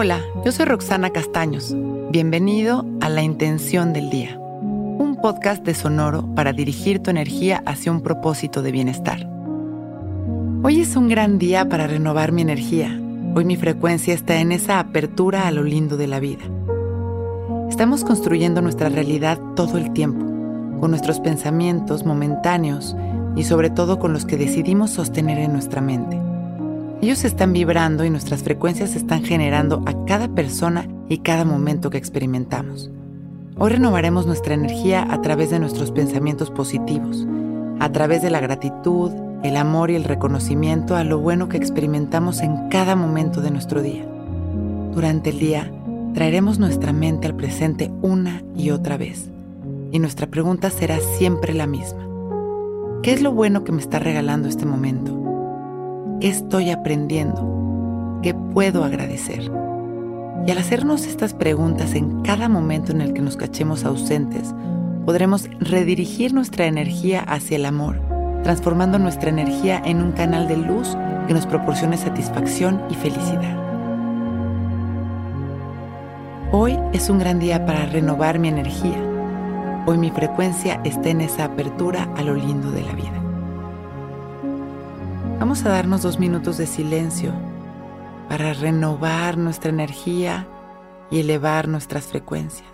Hola, yo soy Roxana Castaños. Bienvenido a La Intención del Día, un podcast de Sonoro para dirigir tu energía hacia un propósito de bienestar. Hoy es un gran día para renovar mi energía. Hoy mi frecuencia está en esa apertura a lo lindo de la vida. Estamos construyendo nuestra realidad todo el tiempo, con nuestros pensamientos momentáneos y sobre todo con los que decidimos sostener en nuestra mente. Ellos están vibrando y nuestras frecuencias están generando a cada persona y cada momento que experimentamos. Hoy renovaremos nuestra energía a través de nuestros pensamientos positivos, a través de la gratitud, el amor y el reconocimiento a lo bueno que experimentamos en cada momento de nuestro día. Durante el día, traeremos nuestra mente al presente una y otra vez, y nuestra pregunta será siempre la misma. ¿Qué es lo bueno que me está regalando este momento? ¿Qué estoy aprendiendo? ¿Qué puedo agradecer? Y al hacernos estas preguntas en cada momento en el que nos cachemos ausentes, podremos redirigir nuestra energía hacia el amor, transformando nuestra energía en un canal de luz que nos proporcione satisfacción y felicidad. Hoy es un gran día para renovar mi energía. Hoy mi frecuencia está en esa apertura a lo lindo de la vida. Vamos a darnos dos minutos de silencio para renovar nuestra energía y elevar nuestras frecuencias.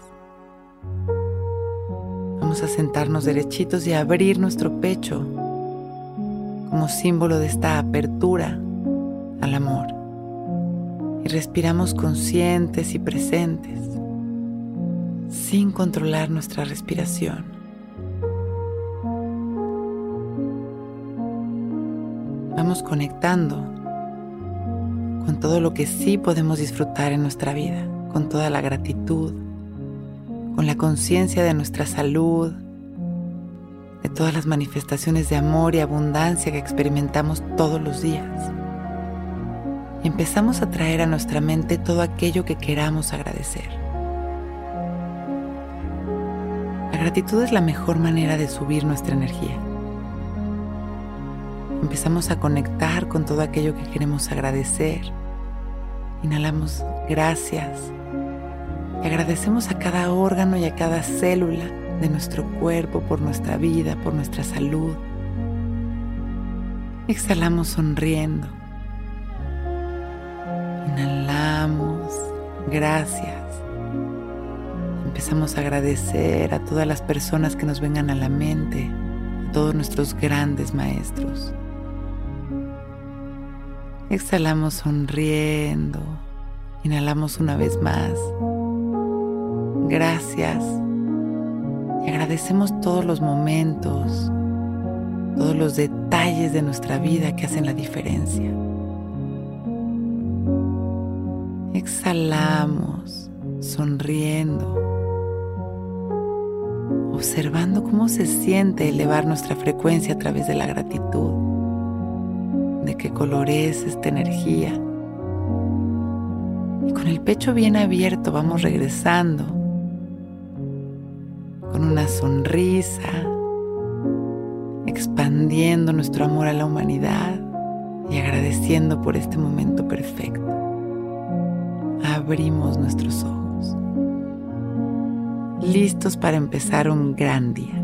Vamos a sentarnos derechitos y abrir nuestro pecho como símbolo de esta apertura al amor. Y respiramos conscientes y presentes, sin controlar nuestra respiración. Conectando con todo lo que sí podemos disfrutar en nuestra vida, con toda la gratitud, con la conciencia de nuestra salud, de todas las manifestaciones de amor y abundancia que experimentamos todos los días. Empezamos a traer a nuestra mente todo aquello que queramos agradecer. La gratitud es la mejor manera de subir nuestra energía empezamos a conectar con todo aquello que queremos agradecer. Inhalamos gracias y agradecemos a cada órgano y a cada célula de nuestro cuerpo por nuestra vida, por nuestra salud. Exhalamos sonriendo. Inhalamos, gracias. Empezamos a agradecer a todas las personas que nos vengan a la mente, a todos nuestros grandes maestros. Exhalamos sonriendo. Inhalamos una vez más. Gracias. Y agradecemos todos los momentos, todos los detalles de nuestra vida que hacen la diferencia. Exhalamos, sonriendo, observando cómo se siente elevar nuestra frecuencia a través de la gratitud de qué color es esta energía. Y con el pecho bien abierto vamos regresando con una sonrisa, expandiendo nuestro amor a la humanidad y agradeciendo por este momento perfecto. Abrimos nuestros ojos, listos para empezar un gran día.